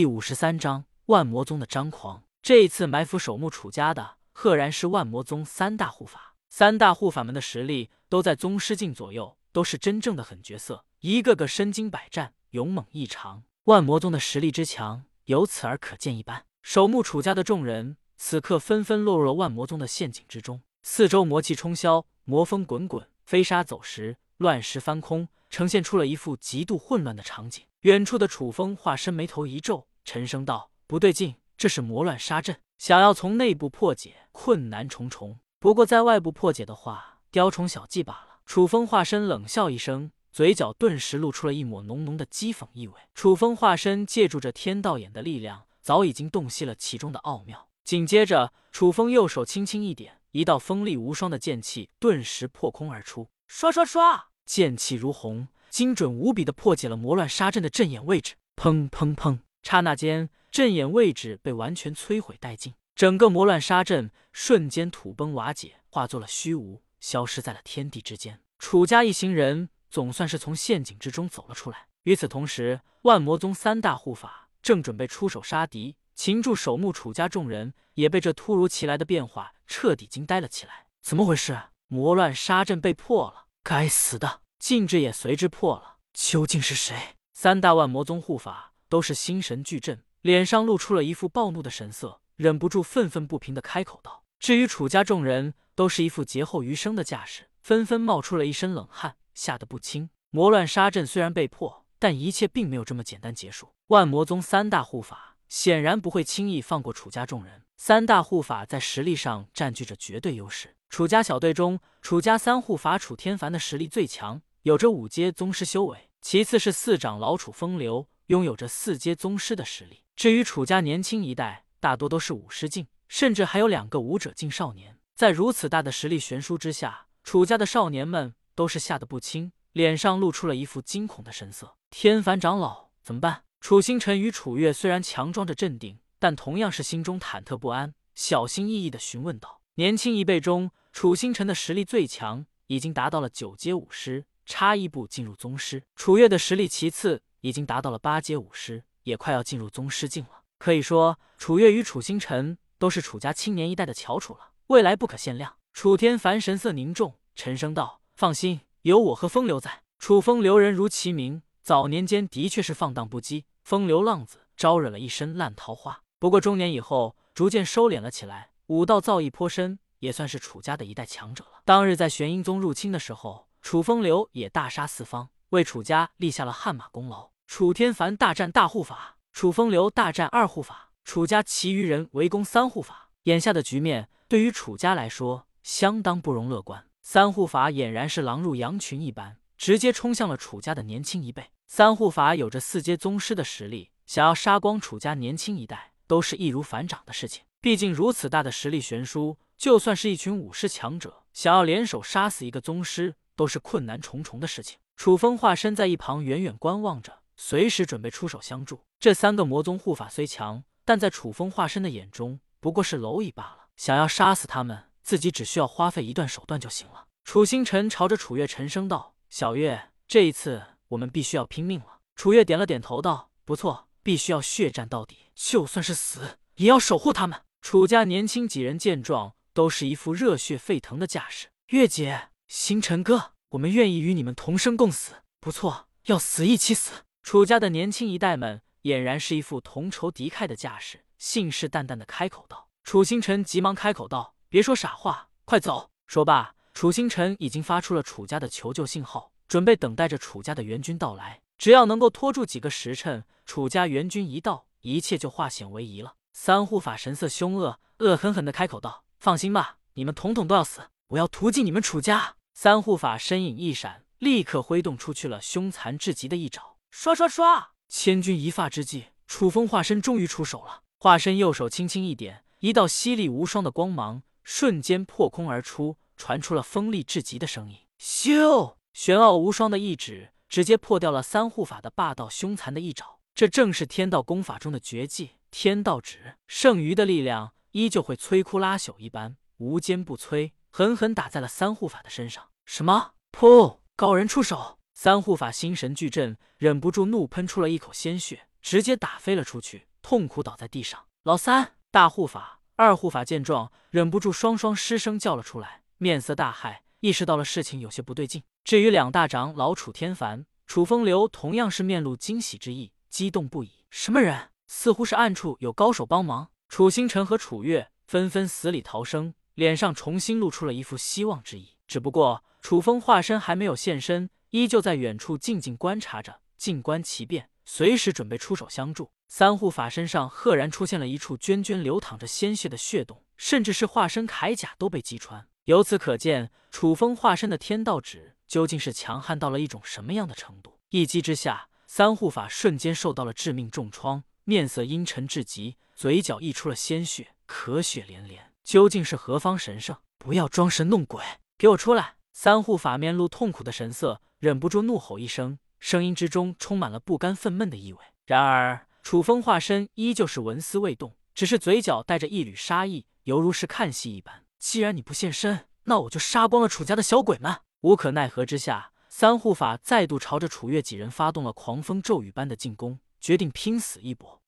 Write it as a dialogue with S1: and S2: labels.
S1: 第五十三章万魔宗的张狂。这一次埋伏守墓楚家的，赫然是万魔宗三大护法。三大护法们的实力都在宗师境左右，都是真正的狠角色，一个个身经百战，勇猛异常。万魔宗的实力之强，由此而可见一斑。守墓楚家的众人此刻纷纷落入了万魔宗的陷阱之中，四周魔气冲霄，魔风滚滚，飞沙走石，乱石翻空，呈现出了一副极度混乱的场景。远处的楚风化身眉头一皱，沉声道：“不对劲，这是魔乱杀阵，想要从内部破解，困难重重。不过在外部破解的话，雕虫小技罢了。”楚风化身冷笑一声，嘴角顿时露出了一抹浓浓的讥讽意味。楚风化身借助着天道眼的力量，早已经洞悉了其中的奥妙。紧接着，楚风右手轻轻一点，一道锋利无双的剑气顿时破空而出，刷刷刷，剑气如虹，精准无比的破解了魔乱杀阵的阵眼位置。砰砰砰！刹那间，阵眼位置被完全摧毁殆尽，整个魔乱杀阵瞬间土崩瓦解，化作了虚无。消失在了天地之间。楚家一行人总算是从陷阱之中走了出来。与此同时，万魔宗三大护法正准备出手杀敌，擒住守墓楚家众人也被这突如其来的变化彻底惊呆了起来。怎么回事？魔乱杀阵被破了！该死的，禁制也随之破了！究竟是谁？三大万魔宗护法都是心神俱震，脸上露出了一副暴怒的神色，忍不住愤愤不平的开口道：“至于楚家众人。”都是一副劫后余生的架势，纷纷冒出了一身冷汗，吓得不轻。魔乱杀阵虽然被破，但一切并没有这么简单结束。万魔宗三大护法显然不会轻易放过楚家众人。三大护法在实力上占据着绝对优势。楚家小队中，楚家三护法楚天凡的实力最强，有着五阶宗师修为；其次是四长老楚风流，拥有着四阶宗师的实力。至于楚家年轻一代，大多都是武师境，甚至还有两个武者境少年。在如此大的实力悬殊之下，楚家的少年们都是吓得不轻，脸上露出了一副惊恐的神色。天凡长老怎么办？楚星辰与楚月虽然强装着镇定，但同样是心中忐忑不安，小心翼翼的询问道。年轻一辈中，楚星辰的实力最强，已经达到了九阶武师，差一步进入宗师。楚月的实力其次，已经达到了八阶武师，也快要进入宗师境了。可以说，楚月与楚星辰都是楚家青年一代的翘楚了。未来不可限量。楚天凡神色凝重，沉声道：“放心，有我和风流在。楚风流人如其名，早年间的确是放荡不羁，风流浪子，招惹了一身烂桃花。不过中年以后，逐渐收敛了起来，武道造诣颇深，也算是楚家的一代强者了。当日在玄阴宗入侵的时候，楚风流也大杀四方，为楚家立下了汗马功劳。楚天凡大战大护法，楚风流大战二护法，楚家其余人围攻三护法。眼下的局面。”对于楚家来说，相当不容乐观。三护法俨然是狼入羊群一般，直接冲向了楚家的年轻一辈。三护法有着四阶宗师的实力，想要杀光楚家年轻一代，都是易如反掌的事情。毕竟如此大的实力悬殊，就算是一群武士强者，想要联手杀死一个宗师，都是困难重重的事情。楚风化身在一旁，远远观望着，随时准备出手相助。这三个魔宗护法虽强，但在楚风化身的眼中，不过是蝼蚁罢了。想要杀死他们，自己只需要花费一段手段就行了。楚星辰朝着楚月沉声道：“小月，这一次我们必须要拼命了。”楚月点了点头道：“不错，必须要血战到底，就算是死，也要守护他们。”楚家年轻几人见状，都是一副热血沸腾的架势。月姐，星辰哥，我们愿意与你们同生共死。不错，要死一起死。楚家的年轻一代们俨然是一副同仇敌忾的架势，信誓旦旦的开口道。楚星辰急忙开口道：“别说傻话，快走！”说罢，楚星辰已经发出了楚家的求救信号，准备等待着楚家的援军到来。只要能够拖住几个时辰，楚家援军一到，一切就化险为夷了。三护法神色凶恶，恶狠狠地开口道：“放心吧，你们统统都要死！我要屠尽你们楚家！”三护法身影一闪，立刻挥动出去了凶残至极的一爪，刷刷刷！千钧一发之际，楚风化身终于出手了，化身右手轻轻一点。一道犀利无双的光芒瞬间破空而出，传出了锋利至极的声音。咻！玄奥无双的一指直接破掉了三护法的霸道凶残的一爪。这正是天道功法中的绝技——天道指。剩余的力量依旧会摧枯拉朽一般，无坚不摧，狠狠打在了三护法的身上。什么？噗！高人出手！三护法心神俱震，忍不住怒喷出了一口鲜血，直接打飞了出去。痛苦倒在地上。老三、大护法、二护法见状，忍不住双双失声叫了出来，面色大骇，意识到了事情有些不对劲。至于两大长老楚天凡、楚风流，同样是面露惊喜之意，激动不已。什么人？似乎是暗处有高手帮忙。楚星辰和楚月纷纷死里逃生，脸上重新露出了一副希望之意。只不过楚风化身还没有现身，依旧在远处静静观察着，静观其变，随时准备出手相助。三护法身上赫然出现了一处涓涓流淌着鲜血的血洞，甚至是化身铠甲都被击穿。由此可见，楚风化身的天道指究竟是强悍到了一种什么样的程度？一击之下，三护法瞬间受到了致命重创。面色阴沉至极，嘴角溢出了鲜血，咳血连连。究竟是何方神圣？不要装神弄鬼，给我出来！三护法面露痛苦的神色，忍不住怒吼一声，声音之中充满了不甘愤懑的意味。然而，楚风化身依旧是纹丝未动，只是嘴角带着一缕杀意，犹如是看戏一般。既然你不现身，那我就杀光了楚家的小鬼们！无可奈何之下，三护法再度朝着楚月几人发动了狂风骤雨般的进攻，决定拼死一搏。